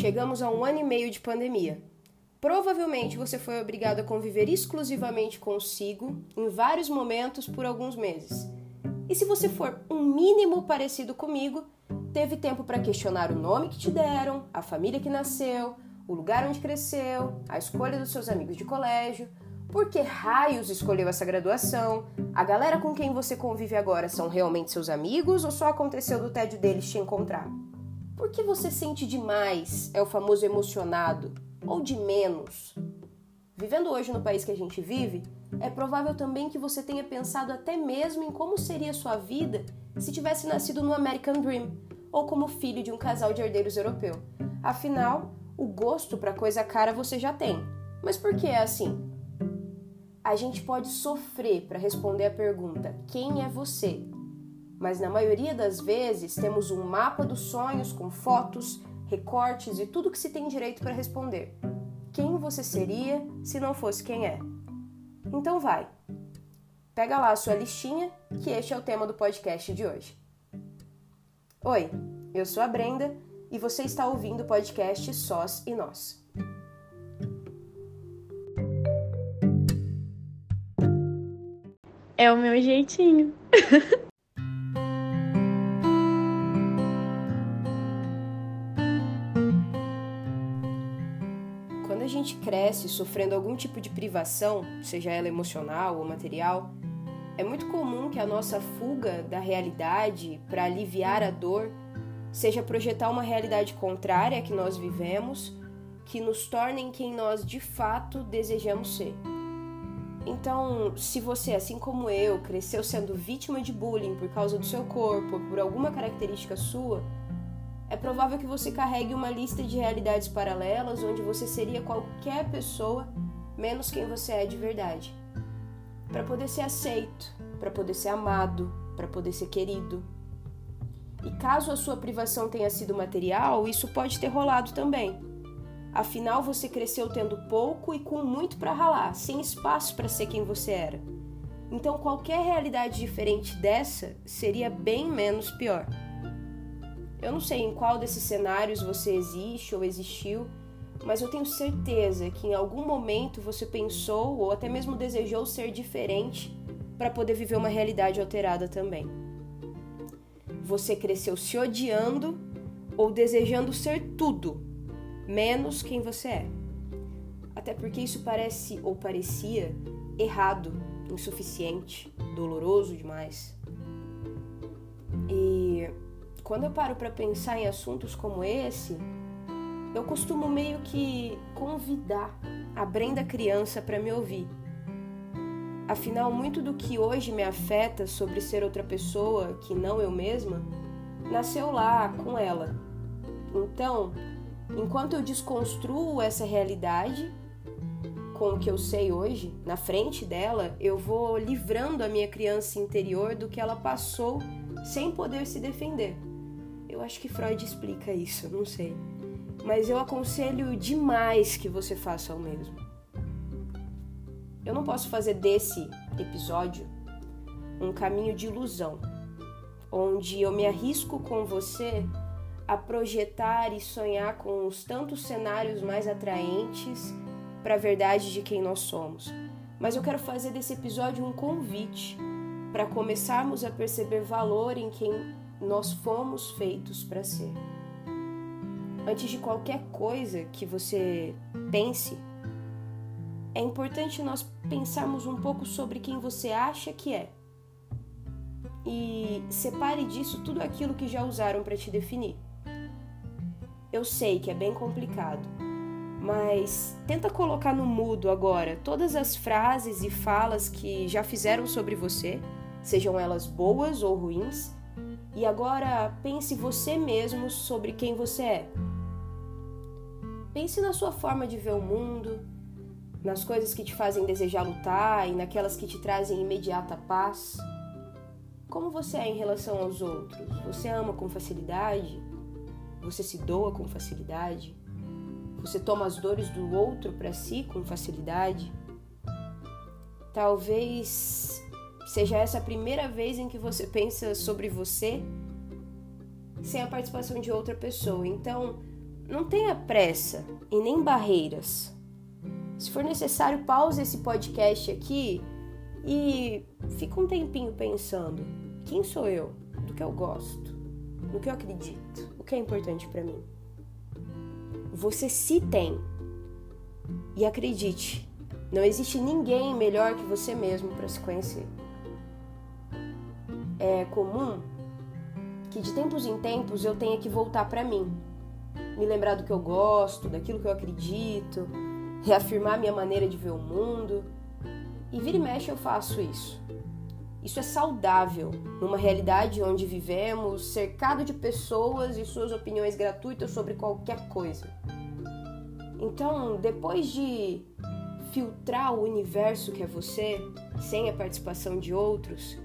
Chegamos a um ano e meio de pandemia. Provavelmente você foi obrigado a conviver exclusivamente consigo em vários momentos por alguns meses. E se você for um mínimo parecido comigo, teve tempo para questionar o nome que te deram, a família que nasceu, o lugar onde cresceu, a escolha dos seus amigos de colégio, por que raios escolheu essa graduação? A galera com quem você convive agora são realmente seus amigos ou só aconteceu do tédio deles te encontrar? Por que você sente demais? É o famoso emocionado ou de menos? Vivendo hoje no país que a gente vive, é provável também que você tenha pensado até mesmo em como seria sua vida se tivesse nascido no American Dream ou como filho de um casal de herdeiros europeu. Afinal, o gosto para coisa cara você já tem. Mas por que é assim? a gente pode sofrer para responder a pergunta: quem é você? Mas na maioria das vezes temos um mapa dos sonhos com fotos, recortes e tudo que se tem direito para responder. Quem você seria se não fosse quem é? Então vai. Pega lá a sua listinha, que este é o tema do podcast de hoje. Oi, eu sou a Brenda e você está ouvindo o podcast Sós e Nós. É o meu jeitinho. cresce sofrendo algum tipo de privação, seja ela emocional ou material, é muito comum que a nossa fuga da realidade para aliviar a dor seja projetar uma realidade contrária à que nós vivemos, que nos torne quem nós de fato desejamos ser. Então, se você, assim como eu, cresceu sendo vítima de bullying por causa do seu corpo por alguma característica sua, é provável que você carregue uma lista de realidades paralelas onde você seria qualquer pessoa menos quem você é de verdade. Para poder ser aceito, para poder ser amado, para poder ser querido. E caso a sua privação tenha sido material, isso pode ter rolado também. Afinal, você cresceu tendo pouco e com muito para ralar, sem espaço para ser quem você era. Então, qualquer realidade diferente dessa seria bem menos pior. Eu não sei em qual desses cenários você existe ou existiu, mas eu tenho certeza que em algum momento você pensou ou até mesmo desejou ser diferente para poder viver uma realidade alterada também. Você cresceu se odiando ou desejando ser tudo menos quem você é. Até porque isso parece ou parecia errado, insuficiente, doloroso demais. Quando eu paro para pensar em assuntos como esse, eu costumo meio que convidar a Brenda criança para me ouvir. Afinal, muito do que hoje me afeta sobre ser outra pessoa que não eu mesma nasceu lá com ela. Então, Enquanto eu desconstruo essa realidade com o que eu sei hoje, na frente dela, eu vou livrando a minha criança interior do que ela passou sem poder se defender. Eu acho que Freud explica isso, não sei. Mas eu aconselho demais que você faça o mesmo. Eu não posso fazer desse episódio um caminho de ilusão, onde eu me arrisco com você a projetar e sonhar com os tantos cenários mais atraentes para a verdade de quem nós somos. Mas eu quero fazer desse episódio um convite para começarmos a perceber valor em quem nós fomos feitos para ser. Antes de qualquer coisa que você pense, é importante nós pensarmos um pouco sobre quem você acha que é. E separe disso tudo aquilo que já usaram para te definir. Eu sei que é bem complicado, mas tenta colocar no mudo agora todas as frases e falas que já fizeram sobre você, sejam elas boas ou ruins, e agora pense você mesmo sobre quem você é. Pense na sua forma de ver o mundo, nas coisas que te fazem desejar lutar e naquelas que te trazem imediata paz. Como você é em relação aos outros? Você ama com facilidade? Você se doa com facilidade? Você toma as dores do outro para si com facilidade? Talvez seja essa a primeira vez em que você pensa sobre você sem a participação de outra pessoa. Então, não tenha pressa e nem barreiras. Se for necessário, pause esse podcast aqui e fica um tempinho pensando: quem sou eu? Do que eu gosto? No que eu acredito? O que é importante para mim? Você se tem. E acredite, não existe ninguém melhor que você mesmo para se conhecer. É comum que de tempos em tempos eu tenha que voltar para mim, me lembrar do que eu gosto, daquilo que eu acredito, reafirmar minha maneira de ver o mundo. E vira e mexe eu faço isso. Isso é saudável numa realidade onde vivemos cercado de pessoas e suas opiniões gratuitas sobre qualquer coisa. Então, depois de filtrar o universo que é você, sem a participação de outros,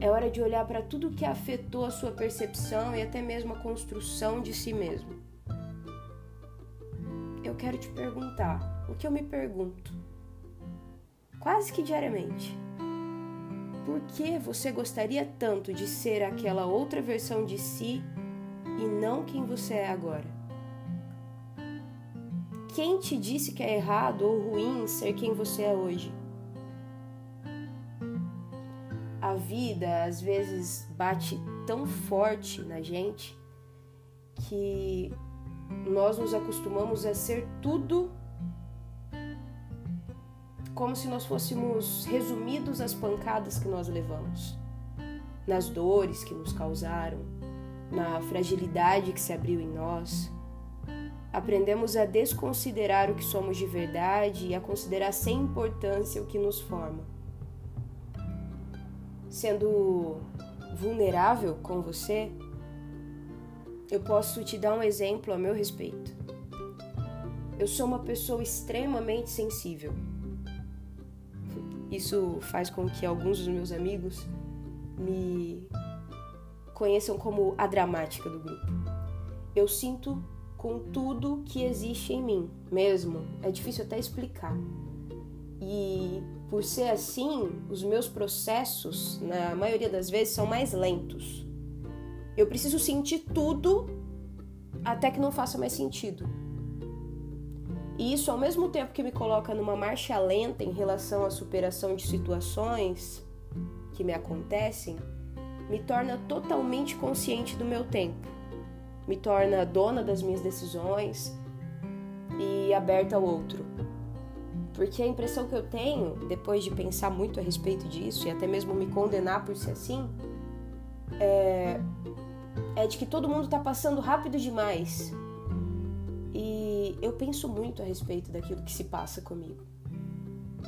é hora de olhar para tudo que afetou a sua percepção e até mesmo a construção de si mesmo. Eu quero te perguntar o que eu me pergunto, quase que diariamente. Por que você gostaria tanto de ser aquela outra versão de si e não quem você é agora? Quem te disse que é errado ou ruim ser quem você é hoje? A vida às vezes bate tão forte na gente que nós nos acostumamos a ser tudo como se nós fôssemos resumidos às pancadas que nós levamos, nas dores que nos causaram, na fragilidade que se abriu em nós. Aprendemos a desconsiderar o que somos de verdade e a considerar sem importância o que nos forma sendo vulnerável com você, eu posso te dar um exemplo a meu respeito. Eu sou uma pessoa extremamente sensível. Isso faz com que alguns dos meus amigos me conheçam como a dramática do grupo. Eu sinto com tudo que existe em mim, mesmo. É difícil até explicar. E por ser assim, os meus processos, na maioria das vezes, são mais lentos. Eu preciso sentir tudo até que não faça mais sentido. E isso, ao mesmo tempo que me coloca numa marcha lenta em relação à superação de situações que me acontecem, me torna totalmente consciente do meu tempo, me torna dona das minhas decisões e aberta ao outro. Porque a impressão que eu tenho, depois de pensar muito a respeito disso e até mesmo me condenar por ser assim, é, é de que todo mundo está passando rápido demais. E eu penso muito a respeito daquilo que se passa comigo.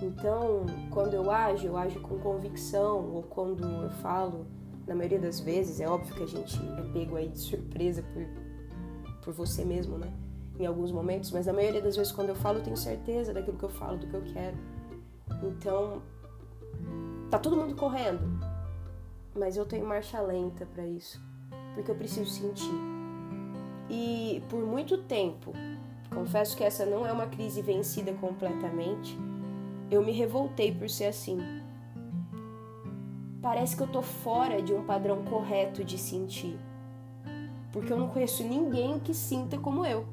Então, quando eu ajo, eu ajo com convicção, ou quando eu falo, na maioria das vezes, é óbvio que a gente é pego aí de surpresa por, por você mesmo, né? Em alguns momentos, mas na maioria das vezes quando eu falo eu tenho certeza daquilo que eu falo, do que eu quero. Então, tá todo mundo correndo, mas eu tenho marcha lenta para isso, porque eu preciso sentir. E por muito tempo, confesso que essa não é uma crise vencida completamente, eu me revoltei por ser assim. Parece que eu tô fora de um padrão correto de sentir. Porque eu não conheço ninguém que sinta como eu.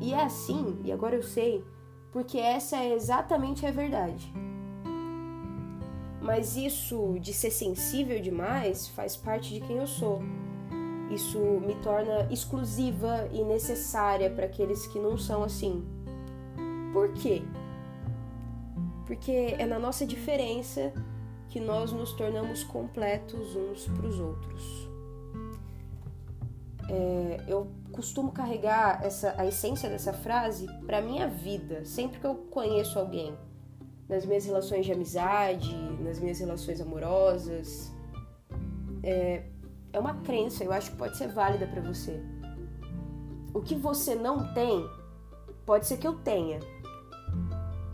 E é assim, e agora eu sei, porque essa é exatamente a verdade. Mas isso de ser sensível demais faz parte de quem eu sou. Isso me torna exclusiva e necessária para aqueles que não são assim. Por quê? Porque é na nossa diferença que nós nos tornamos completos uns para os outros. É, eu costumo carregar essa, a essência dessa frase para minha vida, sempre que eu conheço alguém, nas minhas relações de amizade, nas minhas relações amorosas. É, é uma crença, eu acho que pode ser válida para você. O que você não tem, pode ser que eu tenha.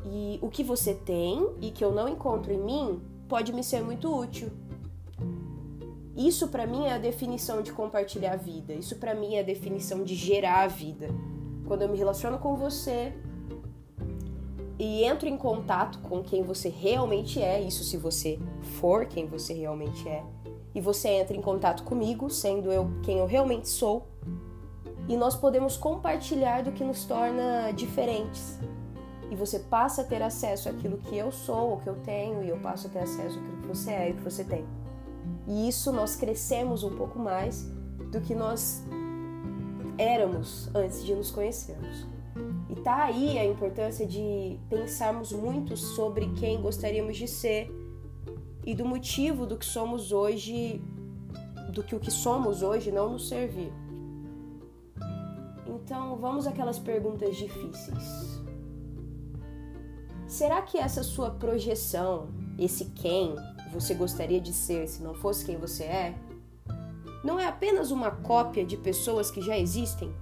E o que você tem e que eu não encontro em mim, pode me ser muito útil. Isso para mim é a definição de compartilhar a vida. Isso para mim é a definição de gerar a vida. Quando eu me relaciono com você e entro em contato com quem você realmente é, isso se você for quem você realmente é, e você entra em contato comigo, sendo eu quem eu realmente sou, e nós podemos compartilhar do que nos torna diferentes. E você passa a ter acesso àquilo que eu sou, o que eu tenho, e eu passo a ter acesso àquilo que você é e o que você tem. E isso nós crescemos um pouco mais do que nós éramos antes de nos conhecermos. E tá aí a importância de pensarmos muito sobre quem gostaríamos de ser e do motivo do que somos hoje, do que o que somos hoje não nos servir. Então, vamos àquelas perguntas difíceis. Será que essa sua projeção, esse quem você gostaria de ser se não fosse quem você é, não é apenas uma cópia de pessoas que já existem?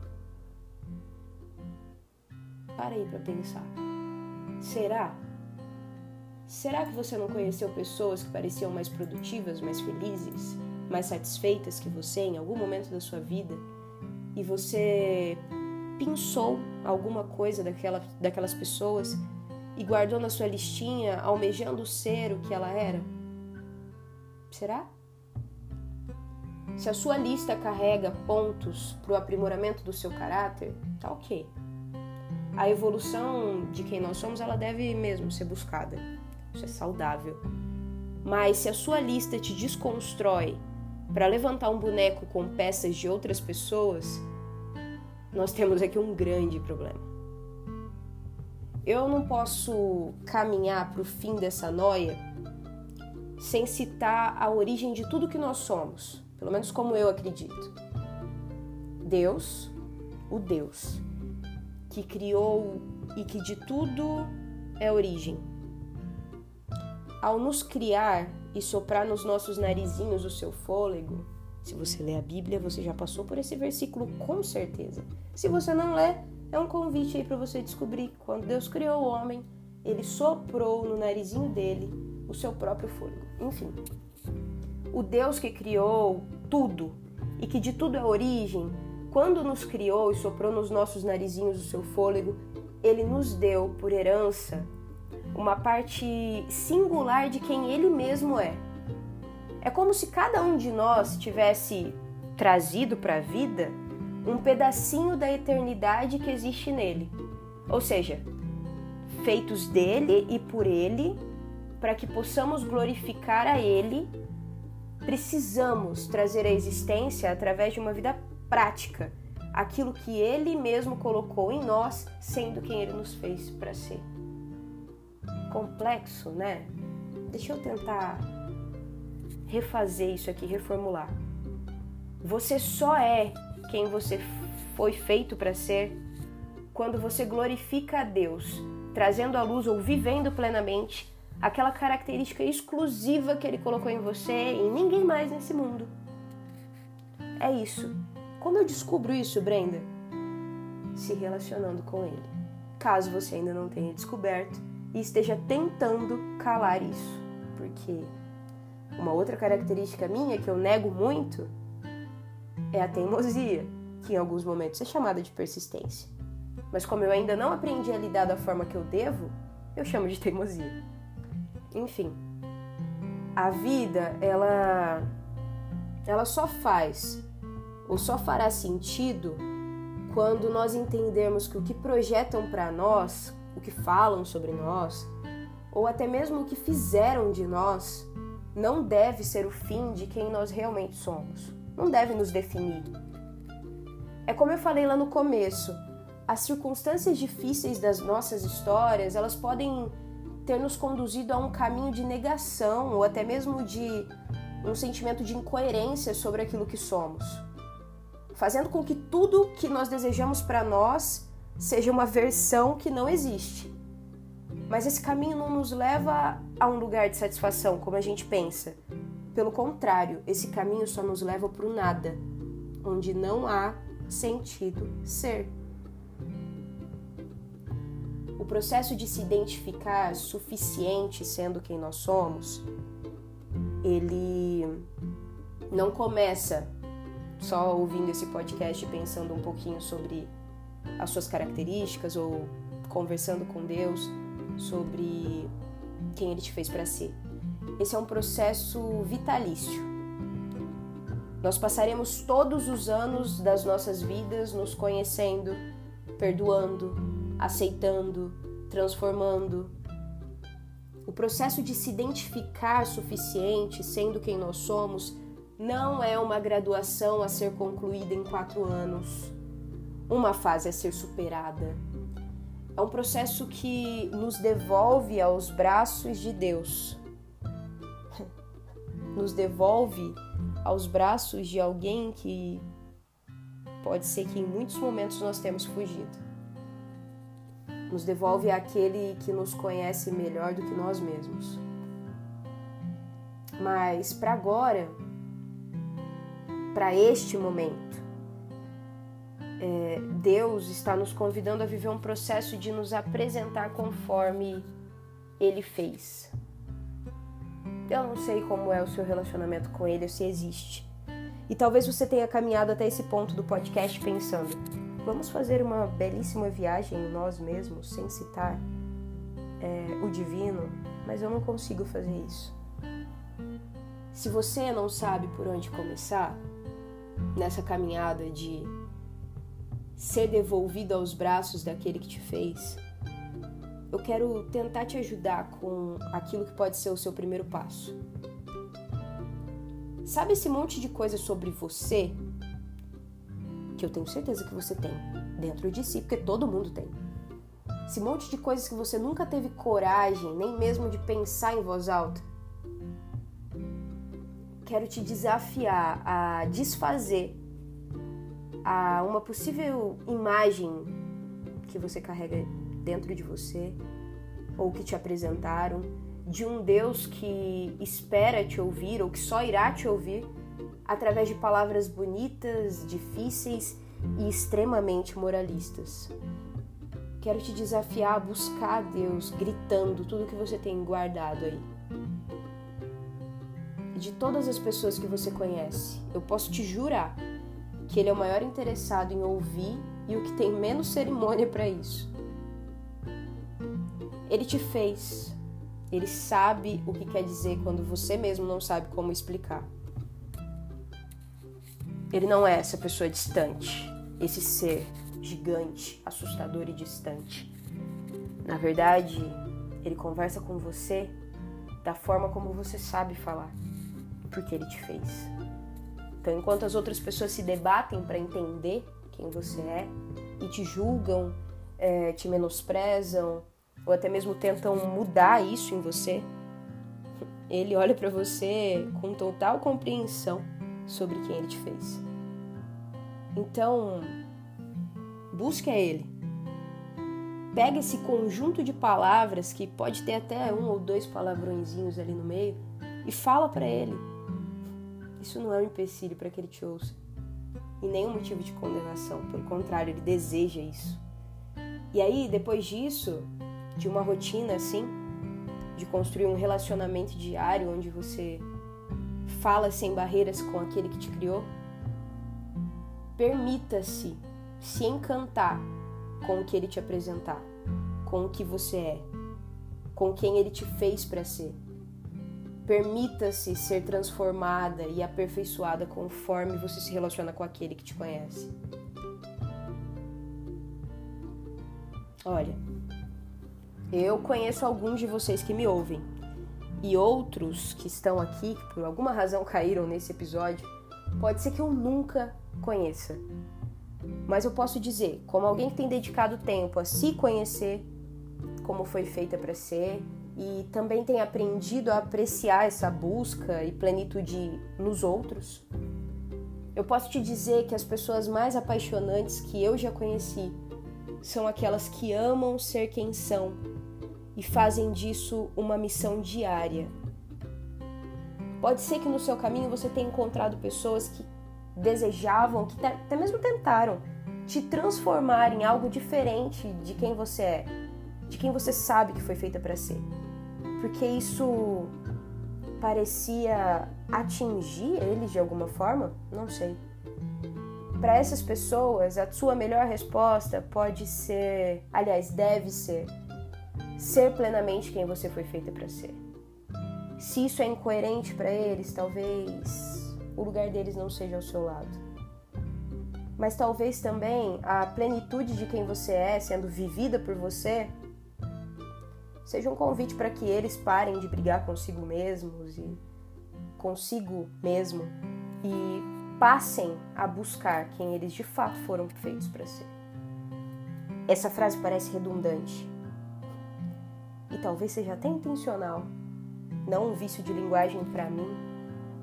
Para aí para pensar. Será? Será que você não conheceu pessoas que pareciam mais produtivas, mais felizes, mais satisfeitas que você em algum momento da sua vida e você pensou alguma coisa daquela, daquelas pessoas e guardou na sua listinha almejando ser o que ela era? Será? Se a sua lista carrega pontos para o aprimoramento do seu caráter, tá ok. A evolução de quem nós somos, ela deve mesmo ser buscada. Isso é saudável. Mas se a sua lista te desconstrói para levantar um boneco com peças de outras pessoas, nós temos aqui um grande problema. Eu não posso caminhar para o fim dessa noia sem citar a origem de tudo que nós somos pelo menos como eu acredito. Deus, o Deus que criou e que de tudo é origem. Ao nos criar e soprar nos nossos narizinhos o seu fôlego, se você lê a Bíblia, você já passou por esse versículo com certeza. Se você não lê, é um convite aí para você descobrir. Quando Deus criou o homem, ele soprou no narizinho dele o seu próprio fôlego. Enfim, o Deus que criou tudo e que de tudo é origem, quando nos criou e soprou nos nossos narizinhos o seu fôlego, ele nos deu por herança uma parte singular de quem ele mesmo é. É como se cada um de nós tivesse trazido para a vida um pedacinho da eternidade que existe nele. Ou seja, feitos dele e por ele, para que possamos glorificar a ele precisamos trazer à existência através de uma vida prática aquilo que ele mesmo colocou em nós, sendo quem ele nos fez para ser. Complexo, né? Deixa eu tentar refazer isso aqui, reformular. Você só é quem você foi feito para ser quando você glorifica a Deus, trazendo à luz ou vivendo plenamente aquela característica exclusiva que ele colocou em você e ninguém mais nesse mundo. É isso. Como eu descubro isso, Brenda? Se relacionando com ele. Caso você ainda não tenha descoberto e esteja tentando calar isso. Porque uma outra característica minha que eu nego muito é a teimosia, que em alguns momentos é chamada de persistência. Mas como eu ainda não aprendi a lidar da forma que eu devo, eu chamo de teimosia. Enfim, a vida ela ela só faz ou só fará sentido quando nós entendermos que o que projetam para nós, o que falam sobre nós, ou até mesmo o que fizeram de nós, não deve ser o fim de quem nós realmente somos. Não deve nos definir. É como eu falei lá no começo, as circunstâncias difíceis das nossas histórias, elas podem ter nos conduzido a um caminho de negação ou até mesmo de um sentimento de incoerência sobre aquilo que somos, fazendo com que tudo que nós desejamos para nós seja uma versão que não existe. Mas esse caminho não nos leva a um lugar de satisfação, como a gente pensa. Pelo contrário, esse caminho só nos leva para o nada, onde não há sentido ser processo de se identificar suficiente sendo quem nós somos, ele não começa só ouvindo esse podcast pensando um pouquinho sobre as suas características ou conversando com Deus sobre quem ele te fez para ser. Esse é um processo vitalício. Nós passaremos todos os anos das nossas vidas nos conhecendo, perdoando, aceitando, transformando. O processo de se identificar suficiente, sendo quem nós somos, não é uma graduação a ser concluída em quatro anos, uma fase a ser superada. É um processo que nos devolve aos braços de Deus, nos devolve aos braços de alguém que pode ser que em muitos momentos nós temos fugido. Nos devolve àquele que nos conhece melhor do que nós mesmos. Mas para agora, para este momento, é, Deus está nos convidando a viver um processo de nos apresentar conforme Ele fez. Eu não sei como é o seu relacionamento com Ele, se existe. E talvez você tenha caminhado até esse ponto do podcast pensando: vamos fazer uma belíssima viagem em nós mesmos, sem citar é, o divino, mas eu não consigo fazer isso. Se você não sabe por onde começar nessa caminhada de ser devolvido aos braços daquele que te fez, eu quero tentar te ajudar com aquilo que pode ser o seu primeiro passo. Sabe esse monte de coisa sobre você que eu tenho certeza que você tem dentro de si, porque todo mundo tem. Esse monte de coisas que você nunca teve coragem, nem mesmo de pensar em voz alta. Quero te desafiar a desfazer a uma possível imagem que você carrega dentro de você ou que te apresentaram de um Deus que espera te ouvir ou que só irá te ouvir através de palavras bonitas, difíceis e extremamente moralistas. Quero te desafiar a buscar a Deus gritando tudo que você tem guardado aí. De todas as pessoas que você conhece, eu posso te jurar que Ele é o maior interessado em ouvir e o que tem menos cerimônia para isso. Ele te fez. Ele sabe o que quer dizer quando você mesmo não sabe como explicar. Ele não é essa pessoa distante, esse ser gigante, assustador e distante. Na verdade, ele conversa com você da forma como você sabe falar, porque ele te fez. Então, enquanto as outras pessoas se debatem para entender quem você é e te julgam, é, te menosprezam, ou até mesmo tentam mudar isso em você, ele olha para você com total compreensão sobre quem ele te fez. Então, busque a ele. Pega esse conjunto de palavras que pode ter até um ou dois palavrõezinhos ali no meio e fala para ele. Isso não é um empecilho para que ele te ouça e nem um motivo de condenação. Pelo contrário, ele deseja isso. E aí, depois disso, de uma rotina assim, de construir um relacionamento diário onde você fala sem barreiras com aquele que te criou, permita-se se encantar com o que ele te apresentar, com o que você é, com quem ele te fez para ser. Permita-se ser transformada e aperfeiçoada conforme você se relaciona com aquele que te conhece. Olha, eu conheço alguns de vocês que me ouvem e outros que estão aqui, que por alguma razão caíram nesse episódio, pode ser que eu nunca conheça. Mas eu posso dizer, como alguém que tem dedicado tempo a se conhecer, como foi feita para ser, e também tem aprendido a apreciar essa busca e plenitude nos outros, eu posso te dizer que as pessoas mais apaixonantes que eu já conheci são aquelas que amam ser quem são e fazem disso uma missão diária. Pode ser que no seu caminho você tenha encontrado pessoas que desejavam, que até mesmo tentaram te transformar em algo diferente de quem você é, de quem você sabe que foi feita para ser. Porque isso parecia atingir eles de alguma forma? Não sei. Para essas pessoas, a sua melhor resposta pode ser, aliás, deve ser, ser plenamente quem você foi feita para ser. Se isso é incoerente para eles, talvez o lugar deles não seja ao seu lado. Mas talvez também a plenitude de quem você é sendo vivida por você seja um convite para que eles parem de brigar consigo mesmos e consigo mesmo e passem a buscar quem eles de fato foram feitos para ser. Essa frase parece redundante e talvez seja até intencional, não um vício de linguagem para mim,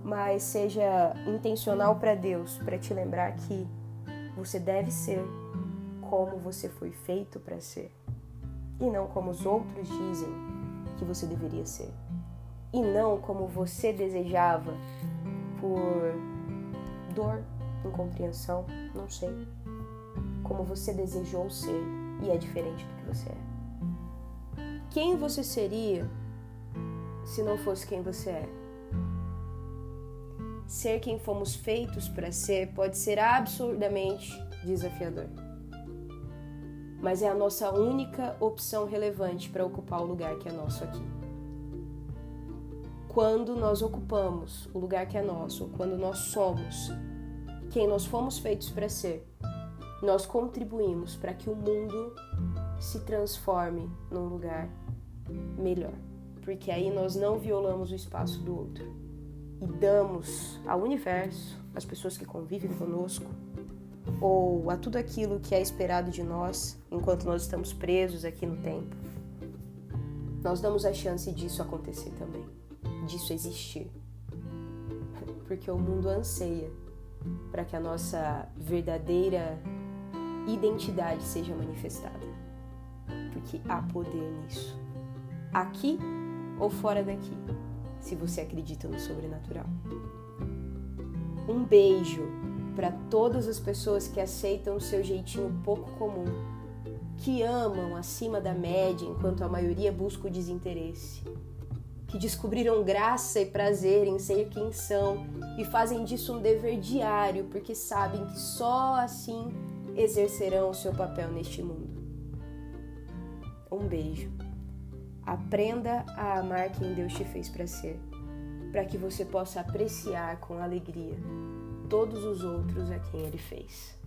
mas seja intencional para Deus, para te lembrar que você deve ser como você foi feito para ser e não como os outros dizem que você deveria ser, e não como você desejava por dor, incompreensão, não sei. Como você desejou ser e é diferente do que você é. Quem você seria se não fosse quem você é? Ser quem fomos feitos para ser pode ser absurdamente desafiador mas é a nossa única opção relevante para ocupar o lugar que é nosso aqui. Quando nós ocupamos o lugar que é nosso, quando nós somos quem nós fomos feitos para ser, nós contribuímos para que o mundo se transforme num lugar melhor, porque aí nós não violamos o espaço do outro e damos ao universo, às pessoas que convivem conosco, ou a tudo aquilo que é esperado de nós enquanto nós estamos presos aqui no tempo, nós damos a chance disso acontecer também, disso existir. Porque o mundo anseia para que a nossa verdadeira identidade seja manifestada. Porque há poder nisso. Aqui ou fora daqui, se você acredita no sobrenatural. Um beijo para todas as pessoas que aceitam o seu jeitinho pouco comum, que amam acima da média enquanto a maioria busca o desinteresse, que descobriram graça e prazer em ser quem são e fazem disso um dever diário porque sabem que só assim exercerão o seu papel neste mundo. Um beijo. Aprenda a amar quem Deus te fez para ser, para que você possa apreciar com alegria todos os outros a quem Ele fez.